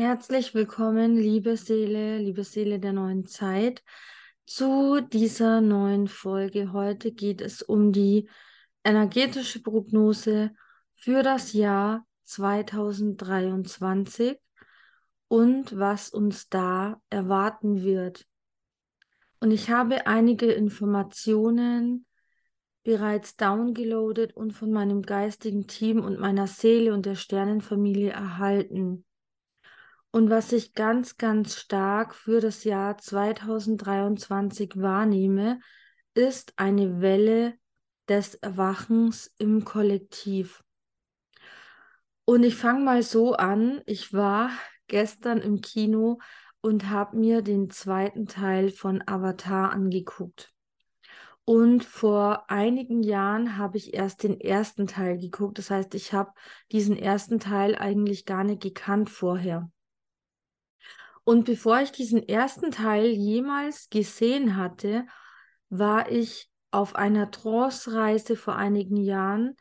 Herzlich willkommen, liebe Seele, liebe Seele der neuen Zeit, zu dieser neuen Folge. Heute geht es um die energetische Prognose für das Jahr 2023 und was uns da erwarten wird. Und ich habe einige Informationen bereits downgeloadet und von meinem geistigen Team und meiner Seele und der Sternenfamilie erhalten. Und was ich ganz, ganz stark für das Jahr 2023 wahrnehme, ist eine Welle des Erwachens im Kollektiv. Und ich fange mal so an. Ich war gestern im Kino und habe mir den zweiten Teil von Avatar angeguckt. Und vor einigen Jahren habe ich erst den ersten Teil geguckt. Das heißt, ich habe diesen ersten Teil eigentlich gar nicht gekannt vorher. Und bevor ich diesen ersten Teil jemals gesehen hatte, war ich auf einer Trance-Reise vor einigen Jahren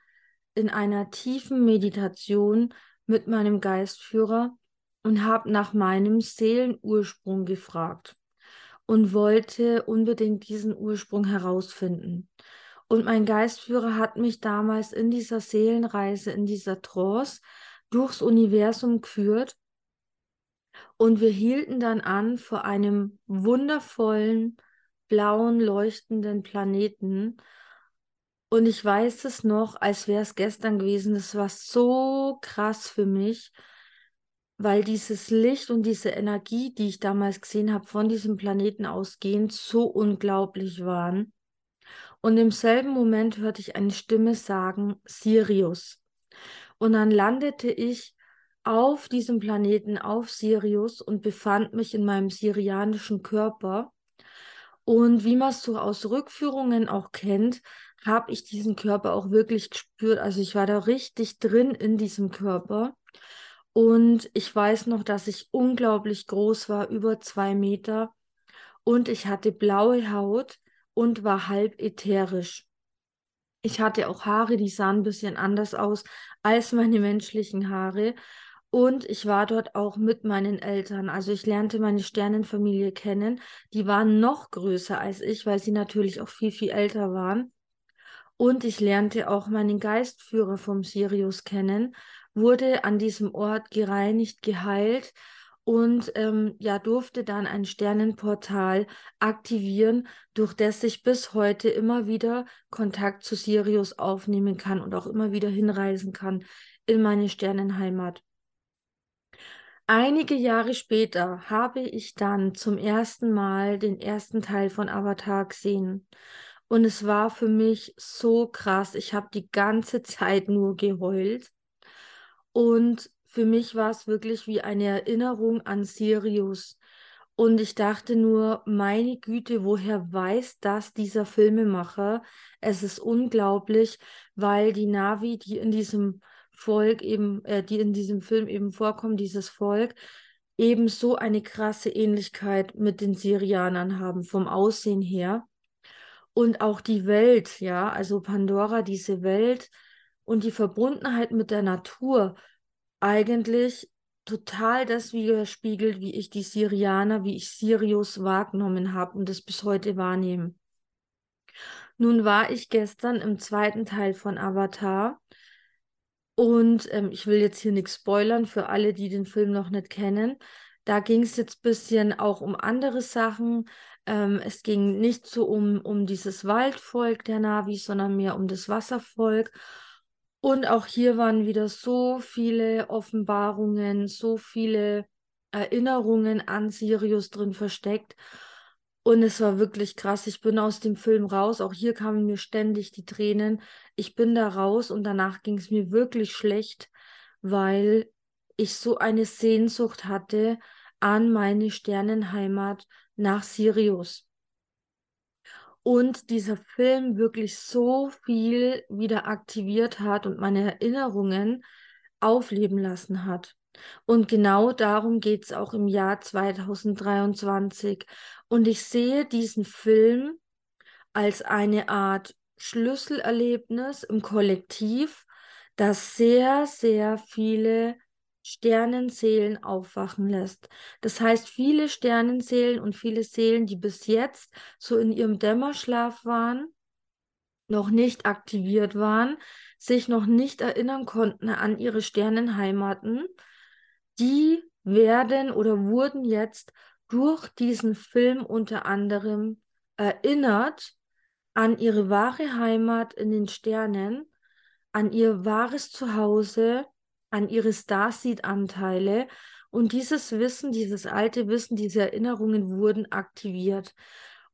in einer tiefen Meditation mit meinem Geistführer und habe nach meinem Seelenursprung gefragt und wollte unbedingt diesen Ursprung herausfinden. Und mein Geistführer hat mich damals in dieser Seelenreise, in dieser Trance durchs Universum geführt und wir hielten dann an vor einem wundervollen, blauen, leuchtenden Planeten. Und ich weiß es noch, als wäre es gestern gewesen. Das war so krass für mich, weil dieses Licht und diese Energie, die ich damals gesehen habe, von diesem Planeten ausgehend, so unglaublich waren. Und im selben Moment hörte ich eine Stimme sagen, Sirius. Und dann landete ich auf diesem Planeten, auf Sirius und befand mich in meinem sirianischen Körper. Und wie man es so aus Rückführungen auch kennt, habe ich diesen Körper auch wirklich gespürt. Also ich war da richtig drin in diesem Körper. Und ich weiß noch, dass ich unglaublich groß war, über zwei Meter. Und ich hatte blaue Haut und war halb ätherisch. Ich hatte auch Haare, die sahen ein bisschen anders aus als meine menschlichen Haare. Und ich war dort auch mit meinen Eltern. Also ich lernte meine Sternenfamilie kennen. Die waren noch größer als ich, weil sie natürlich auch viel, viel älter waren. Und ich lernte auch meinen Geistführer vom Sirius kennen, wurde an diesem Ort gereinigt, geheilt und ähm, ja, durfte dann ein Sternenportal aktivieren, durch das ich bis heute immer wieder Kontakt zu Sirius aufnehmen kann und auch immer wieder hinreisen kann in meine Sternenheimat. Einige Jahre später habe ich dann zum ersten Mal den ersten Teil von Avatar gesehen. Und es war für mich so krass. Ich habe die ganze Zeit nur geheult. Und für mich war es wirklich wie eine Erinnerung an Sirius. Und ich dachte nur, meine Güte, woher weiß das dieser Filmemacher? Es ist unglaublich, weil die Navi, die in diesem Volk eben, äh, die in diesem Film eben vorkommen, dieses Volk, eben so eine krasse Ähnlichkeit mit den Syrianern haben, vom Aussehen her. Und auch die Welt, ja, also Pandora, diese Welt und die Verbundenheit mit der Natur, eigentlich total das widerspiegelt, wie ich die Syrianer, wie ich Sirius wahrgenommen habe und das bis heute wahrnehme. Nun war ich gestern im zweiten Teil von Avatar und ähm, ich will jetzt hier nichts spoilern für alle, die den Film noch nicht kennen. Da ging es jetzt ein bisschen auch um andere Sachen. Ähm, es ging nicht so um, um dieses Waldvolk der Navi, sondern mehr um das Wasservolk. Und auch hier waren wieder so viele Offenbarungen, so viele Erinnerungen an Sirius drin versteckt. Und es war wirklich krass. Ich bin aus dem Film raus. Auch hier kamen mir ständig die Tränen. Ich bin da raus und danach ging es mir wirklich schlecht, weil ich so eine Sehnsucht hatte an meine Sternenheimat nach Sirius. Und dieser Film wirklich so viel wieder aktiviert hat und meine Erinnerungen aufleben lassen hat. Und genau darum geht es auch im Jahr 2023. Und ich sehe diesen Film als eine Art Schlüsselerlebnis im Kollektiv, das sehr, sehr viele Sternenseelen aufwachen lässt. Das heißt, viele Sternenseelen und viele Seelen, die bis jetzt so in ihrem Dämmerschlaf waren, noch nicht aktiviert waren, sich noch nicht erinnern konnten an ihre Sternenheimaten, die werden oder wurden jetzt durch diesen Film unter anderem erinnert an ihre wahre Heimat in den Sternen, an ihr wahres Zuhause, an ihre Starseed-Anteile. Und dieses Wissen, dieses alte Wissen, diese Erinnerungen wurden aktiviert.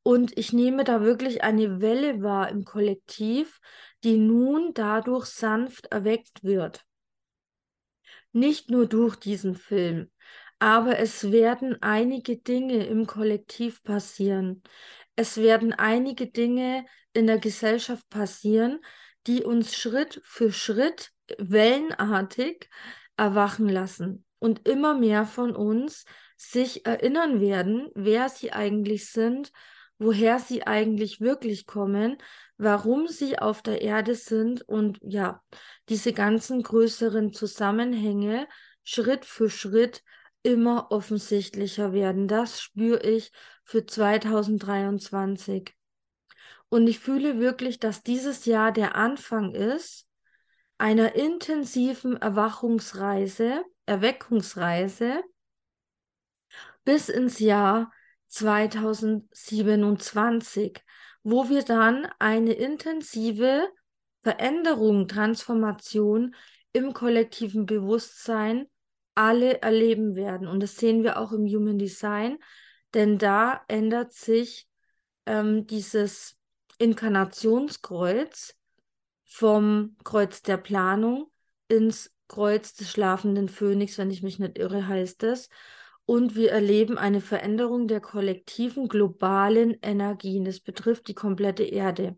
Und ich nehme da wirklich eine Welle wahr im Kollektiv, die nun dadurch sanft erweckt wird. Nicht nur durch diesen Film, aber es werden einige Dinge im Kollektiv passieren. Es werden einige Dinge in der Gesellschaft passieren, die uns Schritt für Schritt wellenartig erwachen lassen und immer mehr von uns sich erinnern werden, wer sie eigentlich sind, woher sie eigentlich wirklich kommen, warum sie auf der Erde sind und ja, diese ganzen größeren Zusammenhänge Schritt für Schritt immer offensichtlicher werden. Das spüre ich für 2023. Und ich fühle wirklich, dass dieses Jahr der Anfang ist einer intensiven Erwachungsreise, Erweckungsreise bis ins Jahr 2027, wo wir dann eine intensive Veränderung, Transformation im kollektiven Bewusstsein alle erleben werden. Und das sehen wir auch im Human Design, denn da ändert sich ähm, dieses Inkarnationskreuz vom Kreuz der Planung ins Kreuz des schlafenden Phönix, wenn ich mich nicht irre, heißt es. Und wir erleben eine Veränderung der kollektiven globalen Energien. Das betrifft die komplette Erde.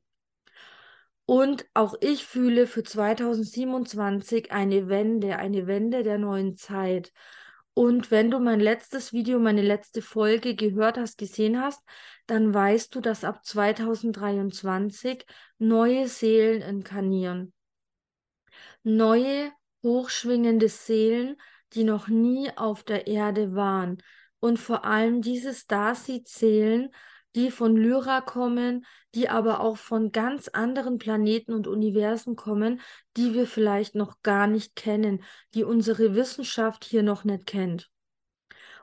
Und auch ich fühle für 2027 eine Wende, eine Wende der neuen Zeit. Und wenn du mein letztes Video, meine letzte Folge gehört hast, gesehen hast, dann weißt du, dass ab 2023 neue Seelen inkarnieren. Neue, hochschwingende Seelen, die noch nie auf der Erde waren. Und vor allem diese Starseed-Seelen, die von Lyra kommen, die aber auch von ganz anderen Planeten und Universen kommen, die wir vielleicht noch gar nicht kennen, die unsere Wissenschaft hier noch nicht kennt.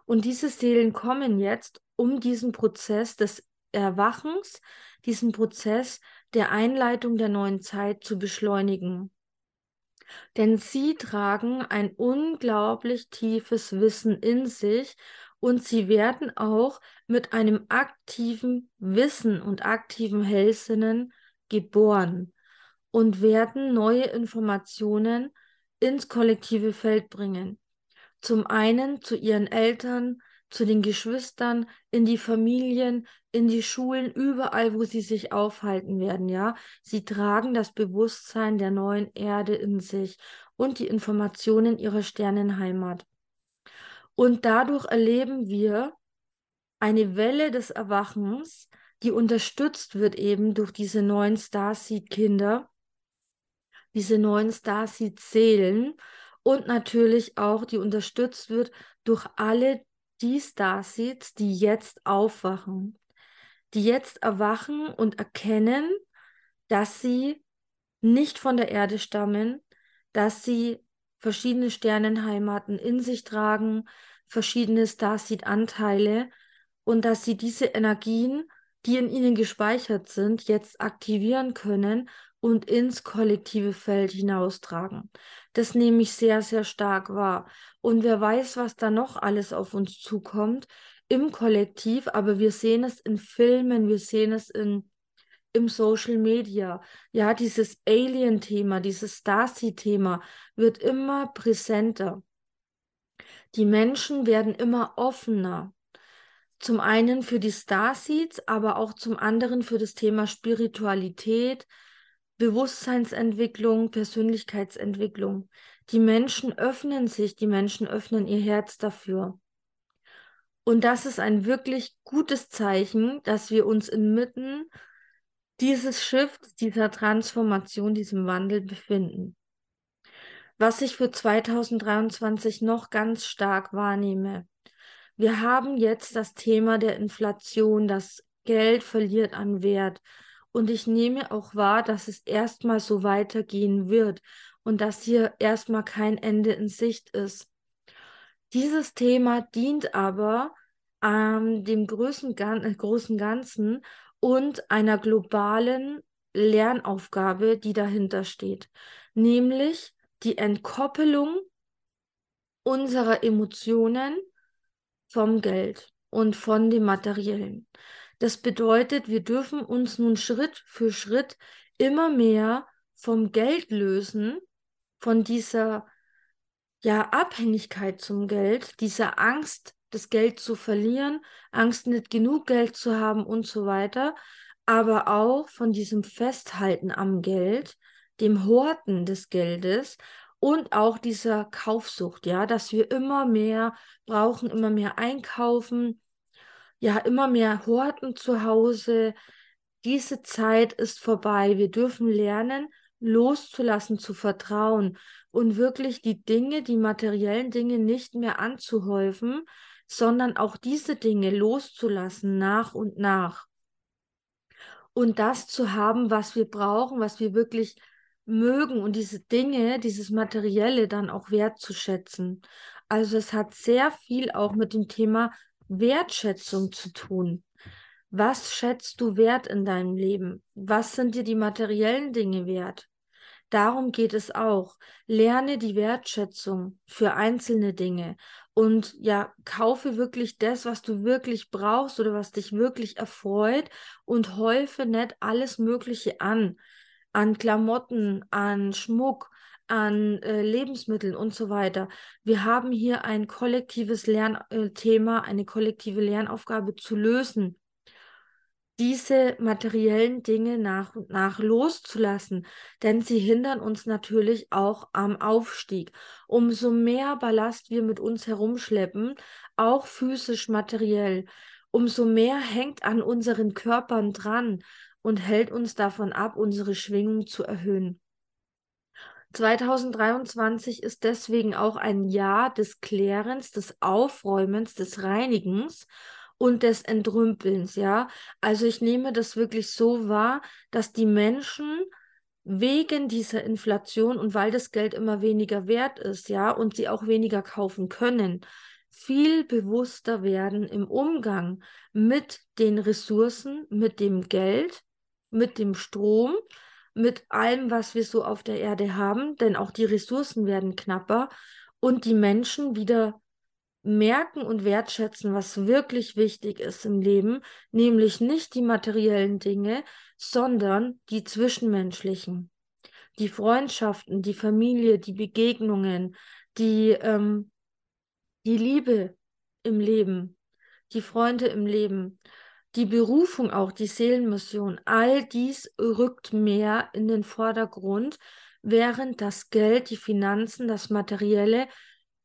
Und diese Seelen kommen jetzt, um diesen Prozess des Erwachens, diesen Prozess der Einleitung der neuen Zeit zu beschleunigen. Denn sie tragen ein unglaublich tiefes Wissen in sich und sie werden auch mit einem aktiven Wissen und aktiven Hellsinnen geboren und werden neue Informationen ins kollektive Feld bringen. Zum einen zu ihren Eltern, zu den Geschwistern, in die Familien, in die Schulen, überall, wo sie sich aufhalten werden, ja. Sie tragen das Bewusstsein der neuen Erde in sich und die Informationen ihrer Sternenheimat. Und dadurch erleben wir eine Welle des Erwachens, die unterstützt wird eben durch diese neuen Starseed-Kinder, diese neuen Starseed-Seelen und natürlich auch, die unterstützt wird durch alle die Starseeds, die jetzt aufwachen, die jetzt erwachen und erkennen, dass sie nicht von der Erde stammen, dass sie verschiedene Sternenheimaten in sich tragen, verschiedene Starseed-Anteile und dass sie diese Energien, die in ihnen gespeichert sind, jetzt aktivieren können und ins kollektive Feld hinaustragen. Das nehme ich sehr, sehr stark wahr. Und wer weiß, was da noch alles auf uns zukommt im Kollektiv, aber wir sehen es in Filmen, wir sehen es in im Social Media. Ja, dieses Alien-Thema, dieses Stasi-Thema wird immer präsenter. Die Menschen werden immer offener. Zum einen für die Starseeds, aber auch zum anderen für das Thema Spiritualität, Bewusstseinsentwicklung, Persönlichkeitsentwicklung. Die Menschen öffnen sich, die Menschen öffnen ihr Herz dafür. Und das ist ein wirklich gutes Zeichen, dass wir uns inmitten dieses Shift, dieser Transformation, diesem Wandel befinden. Was ich für 2023 noch ganz stark wahrnehme. Wir haben jetzt das Thema der Inflation, das Geld verliert an Wert. Und ich nehme auch wahr, dass es erstmal so weitergehen wird und dass hier erstmal kein Ende in Sicht ist. Dieses Thema dient aber ähm, dem großen, äh, großen Ganzen und einer globalen Lernaufgabe, die dahinter steht, nämlich die Entkoppelung unserer Emotionen vom Geld und von dem Materiellen. Das bedeutet, wir dürfen uns nun Schritt für Schritt immer mehr vom Geld lösen, von dieser ja, Abhängigkeit zum Geld, dieser Angst, das Geld zu verlieren, Angst, nicht genug Geld zu haben und so weiter, aber auch von diesem Festhalten am Geld, dem Horten des Geldes und auch dieser Kaufsucht, ja, dass wir immer mehr brauchen, immer mehr einkaufen, ja, immer mehr horten zu Hause. Diese Zeit ist vorbei. Wir dürfen lernen, loszulassen, zu vertrauen und wirklich die Dinge, die materiellen Dinge nicht mehr anzuhäufen, sondern auch diese Dinge loszulassen nach und nach. Und das zu haben, was wir brauchen, was wir wirklich mögen und diese Dinge, dieses Materielle dann auch wertzuschätzen. Also es hat sehr viel auch mit dem Thema Wertschätzung zu tun. Was schätzt du wert in deinem Leben? Was sind dir die materiellen Dinge wert? Darum geht es auch. Lerne die Wertschätzung für einzelne Dinge und ja, kaufe wirklich das, was du wirklich brauchst oder was dich wirklich erfreut und häufe nicht alles Mögliche an. An Klamotten, an Schmuck, an äh, Lebensmitteln und so weiter. Wir haben hier ein kollektives Lernthema, äh, eine kollektive Lernaufgabe zu lösen diese materiellen Dinge nach und nach loszulassen, denn sie hindern uns natürlich auch am Aufstieg. Umso mehr Ballast wir mit uns herumschleppen, auch physisch materiell, umso mehr hängt an unseren Körpern dran und hält uns davon ab, unsere Schwingung zu erhöhen. 2023 ist deswegen auch ein Jahr des Klärens, des Aufräumens, des Reinigens und des Entrümpelns, ja. Also ich nehme das wirklich so wahr, dass die Menschen wegen dieser Inflation und weil das Geld immer weniger wert ist, ja, und sie auch weniger kaufen können, viel bewusster werden im Umgang mit den Ressourcen, mit dem Geld, mit dem Strom, mit allem, was wir so auf der Erde haben, denn auch die Ressourcen werden knapper und die Menschen wieder merken und wertschätzen, was wirklich wichtig ist im Leben, nämlich nicht die materiellen Dinge, sondern die zwischenmenschlichen, die Freundschaften, die Familie, die Begegnungen, die, ähm, die Liebe im Leben, die Freunde im Leben, die Berufung auch, die Seelenmission, all dies rückt mehr in den Vordergrund, während das Geld, die Finanzen, das Materielle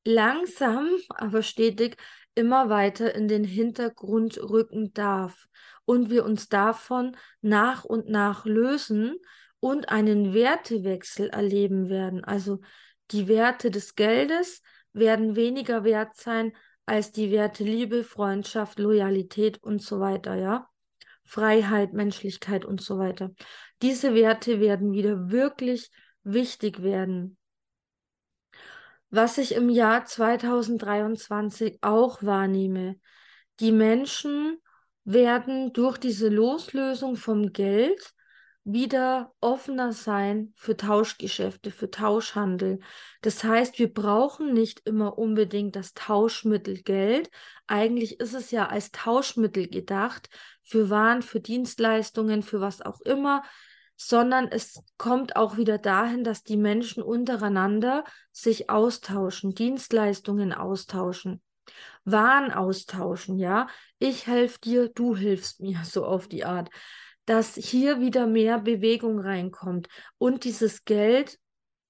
langsam, aber stetig immer weiter in den Hintergrund rücken darf und wir uns davon nach und nach lösen und einen Wertewechsel erleben werden. Also die Werte des Geldes werden weniger wert sein als die Werte Liebe, Freundschaft, Loyalität und so weiter, ja. Freiheit, Menschlichkeit und so weiter. Diese Werte werden wieder wirklich wichtig werden. Was ich im Jahr 2023 auch wahrnehme, die Menschen werden durch diese Loslösung vom Geld wieder offener sein für Tauschgeschäfte, für Tauschhandel. Das heißt, wir brauchen nicht immer unbedingt das Tauschmittel Geld. Eigentlich ist es ja als Tauschmittel gedacht für Waren, für Dienstleistungen, für was auch immer sondern es kommt auch wieder dahin, dass die Menschen untereinander sich austauschen, Dienstleistungen austauschen, Waren austauschen, ja. Ich helfe dir, du hilfst mir, so auf die Art. Dass hier wieder mehr Bewegung reinkommt und dieses Geld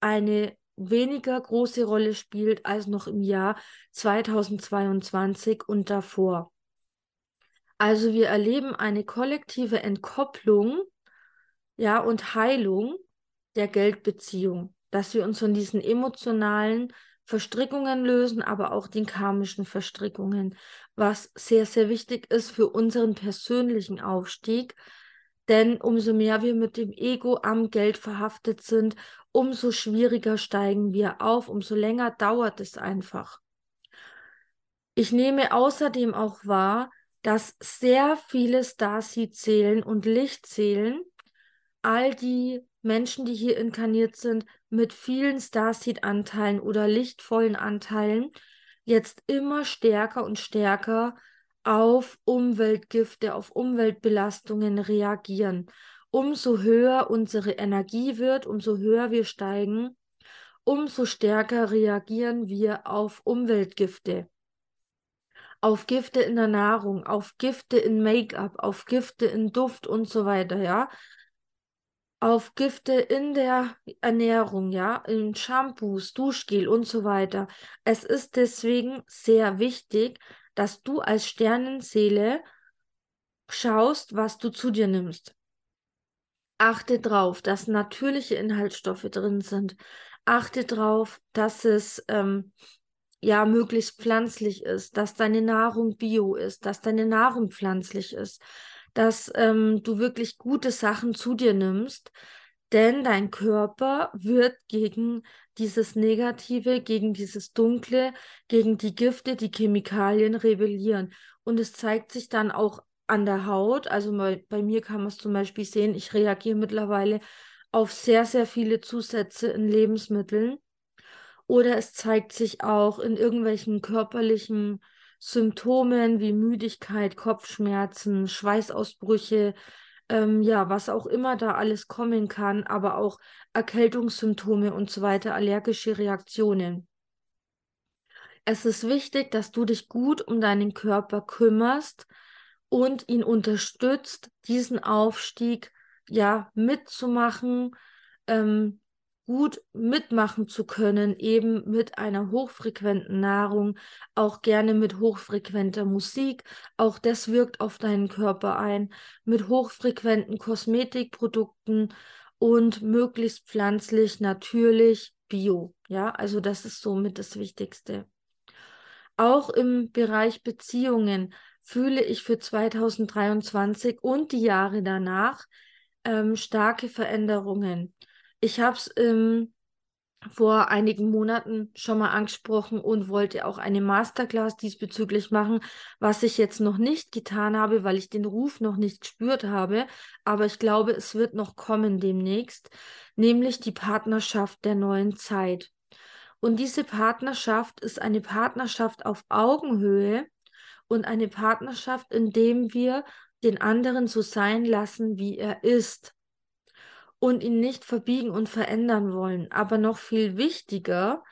eine weniger große Rolle spielt als noch im Jahr 2022 und davor. Also wir erleben eine kollektive Entkopplung ja, und Heilung der Geldbeziehung. dass wir uns von diesen emotionalen Verstrickungen lösen, aber auch den karmischen Verstrickungen, was sehr, sehr wichtig ist für unseren persönlichen Aufstieg. Denn umso mehr wir mit dem Ego am Geld verhaftet sind, umso schwieriger steigen wir auf, umso länger dauert es einfach. Ich nehme außerdem auch wahr, dass sehr viele Starseed zählen und Licht zählen, all die Menschen, die hier inkarniert sind, mit vielen Starseed-Anteilen oder lichtvollen Anteilen, jetzt immer stärker und stärker auf Umweltgifte, auf Umweltbelastungen reagieren. Umso höher unsere Energie wird, umso höher wir steigen, umso stärker reagieren wir auf Umweltgifte auf Gifte in der Nahrung, auf Gifte in Make-up, auf Gifte in Duft und so weiter, ja. Auf Gifte in der Ernährung, ja, in Shampoos, Duschgel und so weiter. Es ist deswegen sehr wichtig, dass du als Sternenseele schaust, was du zu dir nimmst. Achte drauf, dass natürliche Inhaltsstoffe drin sind. Achte drauf, dass es ähm, ja möglichst pflanzlich ist, dass deine Nahrung bio ist, dass deine Nahrung pflanzlich ist, dass ähm, du wirklich gute Sachen zu dir nimmst, denn dein Körper wird gegen dieses Negative, gegen dieses Dunkle, gegen die Gifte, die Chemikalien rebellieren. Und es zeigt sich dann auch an der Haut. Also bei, bei mir kann man es zum Beispiel sehen, ich reagiere mittlerweile auf sehr, sehr viele Zusätze in Lebensmitteln oder es zeigt sich auch in irgendwelchen körperlichen Symptomen wie Müdigkeit, Kopfschmerzen, Schweißausbrüche, ähm, ja, was auch immer da alles kommen kann, aber auch Erkältungssymptome und so weiter, allergische Reaktionen. Es ist wichtig, dass du dich gut um deinen Körper kümmerst und ihn unterstützt, diesen Aufstieg ja mitzumachen, ähm, gut mitmachen zu können, eben mit einer hochfrequenten Nahrung, auch gerne mit hochfrequenter Musik. Auch das wirkt auf deinen Körper ein, mit hochfrequenten Kosmetikprodukten und möglichst pflanzlich, natürlich, bio. Ja, also das ist somit das Wichtigste. Auch im Bereich Beziehungen fühle ich für 2023 und die Jahre danach ähm, starke Veränderungen. Ich habe es ähm, vor einigen Monaten schon mal angesprochen und wollte auch eine Masterclass diesbezüglich machen, was ich jetzt noch nicht getan habe, weil ich den Ruf noch nicht gespürt habe. Aber ich glaube, es wird noch kommen demnächst, nämlich die Partnerschaft der neuen Zeit. Und diese Partnerschaft ist eine Partnerschaft auf Augenhöhe und eine Partnerschaft, in dem wir den anderen so sein lassen, wie er ist und ihn nicht verbiegen und verändern wollen. Aber noch viel wichtiger,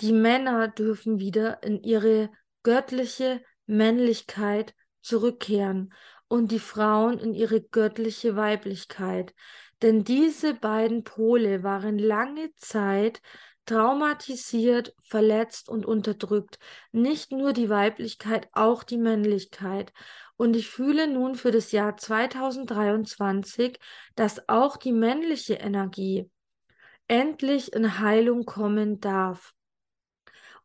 die Männer dürfen wieder in ihre göttliche Männlichkeit zurückkehren und die Frauen in ihre göttliche Weiblichkeit. Denn diese beiden Pole waren lange Zeit traumatisiert, verletzt und unterdrückt. Nicht nur die Weiblichkeit, auch die Männlichkeit. Und ich fühle nun für das Jahr 2023, dass auch die männliche Energie endlich in Heilung kommen darf.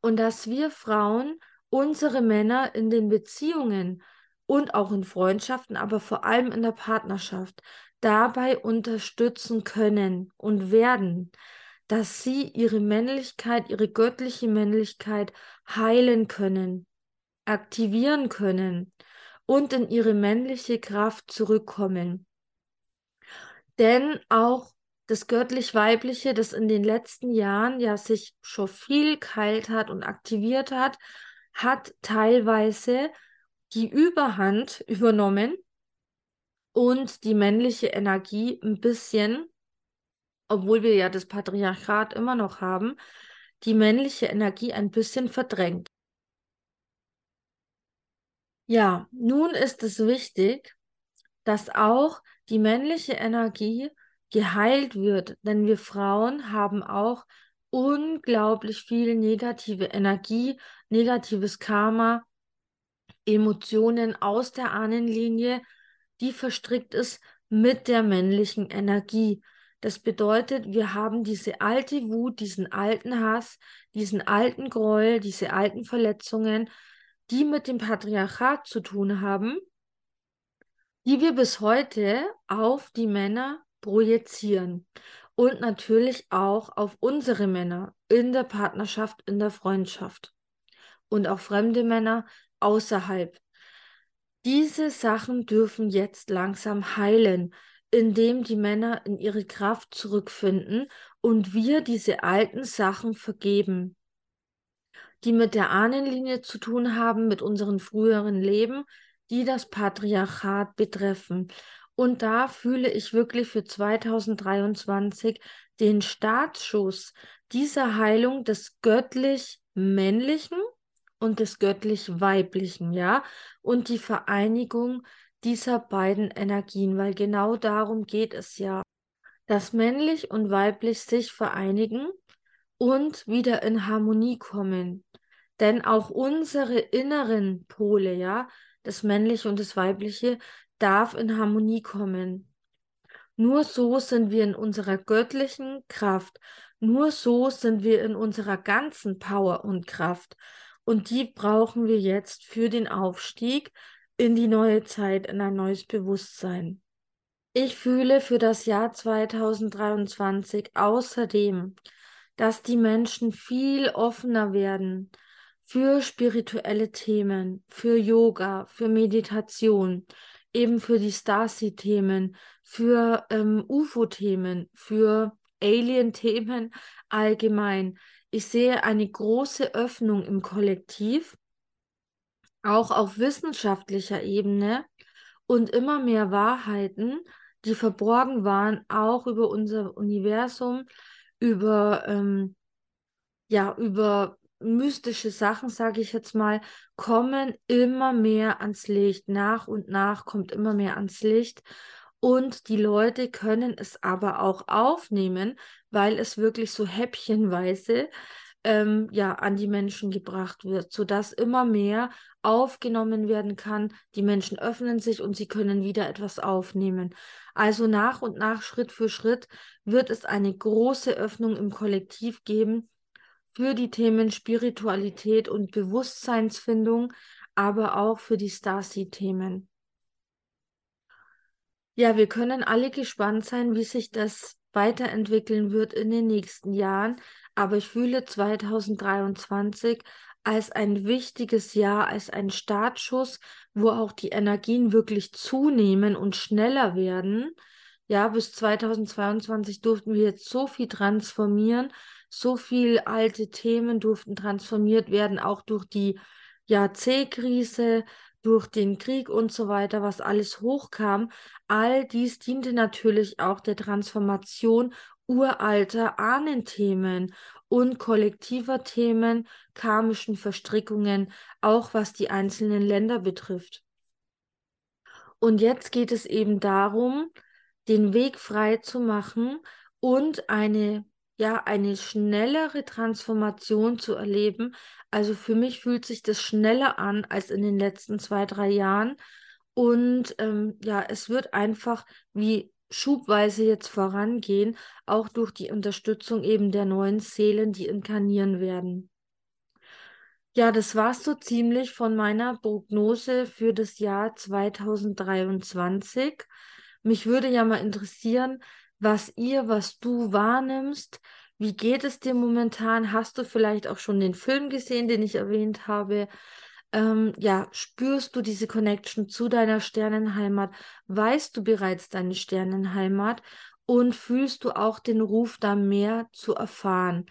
Und dass wir Frauen unsere Männer in den Beziehungen und auch in Freundschaften, aber vor allem in der Partnerschaft dabei unterstützen können und werden, dass sie ihre Männlichkeit, ihre göttliche Männlichkeit heilen können, aktivieren können und in ihre männliche Kraft zurückkommen. Denn auch das göttlich-weibliche, das in den letzten Jahren ja sich schon viel kalt hat und aktiviert hat, hat teilweise die Überhand übernommen und die männliche Energie ein bisschen, obwohl wir ja das Patriarchat immer noch haben, die männliche Energie ein bisschen verdrängt. Ja, nun ist es wichtig, dass auch die männliche Energie geheilt wird, denn wir Frauen haben auch unglaublich viel negative Energie, negatives Karma, Emotionen aus der Ahnenlinie, die verstrickt ist mit der männlichen Energie. Das bedeutet, wir haben diese alte Wut, diesen alten Hass, diesen alten Groll, diese alten Verletzungen, die mit dem Patriarchat zu tun haben, die wir bis heute auf die Männer projizieren und natürlich auch auf unsere Männer in der Partnerschaft, in der Freundschaft und auch fremde Männer außerhalb. Diese Sachen dürfen jetzt langsam heilen, indem die Männer in ihre Kraft zurückfinden und wir diese alten Sachen vergeben, die mit der Ahnenlinie zu tun haben, mit unseren früheren Leben, die das Patriarchat betreffen. Und da fühle ich wirklich für 2023 den Startschuss dieser Heilung des göttlich männlichen und des göttlich weiblichen, ja, und die Vereinigung dieser beiden Energien, weil genau darum geht es ja, dass männlich und weiblich sich vereinigen und wieder in Harmonie kommen. Denn auch unsere inneren Pole, ja, das männliche und das weibliche, darf in Harmonie kommen. Nur so sind wir in unserer göttlichen Kraft. Nur so sind wir in unserer ganzen Power und Kraft. Und die brauchen wir jetzt für den Aufstieg in die neue Zeit, in ein neues Bewusstsein. Ich fühle für das Jahr 2023 außerdem, dass die Menschen viel offener werden für spirituelle Themen, für Yoga, für Meditation, eben für die Stasi-Themen, für ähm, UFO-Themen, für Alien-Themen allgemein. Ich sehe eine große Öffnung im Kollektiv auch auf wissenschaftlicher Ebene und immer mehr Wahrheiten, die verborgen waren, auch über unser Universum, über, ähm, ja, über mystische Sachen, sage ich jetzt mal, kommen immer mehr ans Licht. Nach und nach kommt immer mehr ans Licht. Und die Leute können es aber auch aufnehmen, weil es wirklich so häppchenweise ähm, ja, an die Menschen gebracht wird, sodass immer mehr aufgenommen werden kann. Die Menschen öffnen sich und sie können wieder etwas aufnehmen. Also nach und nach, Schritt für Schritt, wird es eine große Öffnung im Kollektiv geben für die Themen Spiritualität und Bewusstseinsfindung, aber auch für die Stasi-Themen. Ja, wir können alle gespannt sein, wie sich das weiterentwickeln wird in den nächsten Jahren aber ich fühle 2023 als ein wichtiges Jahr, als ein Startschuss, wo auch die Energien wirklich zunehmen und schneller werden. Ja, bis 2022 durften wir jetzt so viel transformieren, so viel alte Themen durften transformiert werden, auch durch die ja, C-Krise, durch den Krieg und so weiter, was alles hochkam. All dies diente natürlich auch der Transformation uralter Ahnenthemen und kollektiver Themen, karmischen Verstrickungen, auch was die einzelnen Länder betrifft. Und jetzt geht es eben darum, den Weg frei zu machen und eine ja eine schnellere Transformation zu erleben. Also für mich fühlt sich das schneller an als in den letzten zwei, drei Jahren. Und ähm, ja, es wird einfach wie schubweise jetzt vorangehen, auch durch die Unterstützung eben der neuen Seelen, die inkarnieren werden. Ja, das war so ziemlich von meiner Prognose für das Jahr 2023. Mich würde ja mal interessieren, was ihr, was du wahrnimmst. Wie geht es dir momentan? Hast du vielleicht auch schon den Film gesehen, den ich erwähnt habe? ähm, ja, spürst du diese Connection zu deiner Sternenheimat? Weißt du bereits deine Sternenheimat? Und fühlst du auch den Ruf, da mehr zu erfahren?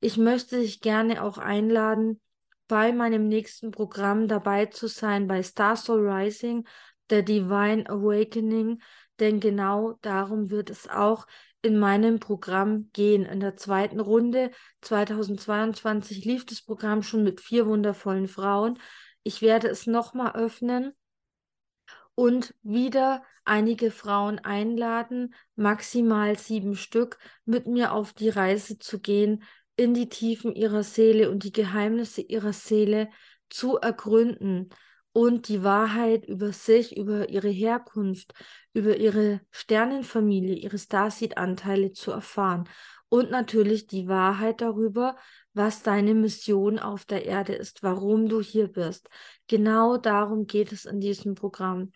Ich möchte dich gerne auch einladen, bei meinem nächsten Programm dabei zu sein, bei Star Soul Rising, der Divine Awakening, denn genau darum wird es auch in meinem Programm gehen. In der zweiten Runde 2022 lief das Programm schon mit vier wundervollen Frauen. Ich werde es nochmal öffnen und wieder einige Frauen einladen, maximal sieben Stück, mit mir auf die Reise zu gehen, in die Tiefen ihrer Seele und die Geheimnisse ihrer Seele zu ergründen und die Wahrheit über sich, über ihre Herkunft, über ihre Sternenfamilie, ihre Starseed-Anteile zu erfahren und natürlich die Wahrheit darüber, was deine Mission auf der Erde ist, warum du hier bist. Genau darum geht es in diesem Programm.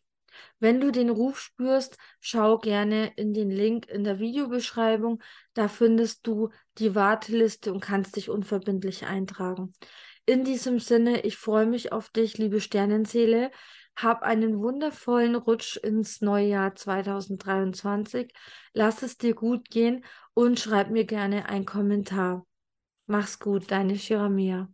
Wenn du den Ruf spürst, schau gerne in den Link in der Videobeschreibung. Da findest du die Warteliste und kannst dich unverbindlich eintragen. In diesem Sinne, ich freue mich auf dich, liebe Sternenseele. Hab einen wundervollen Rutsch ins neue Jahr 2023. Lass es dir gut gehen und schreib mir gerne einen Kommentar. Mach's gut, deine Shiramia.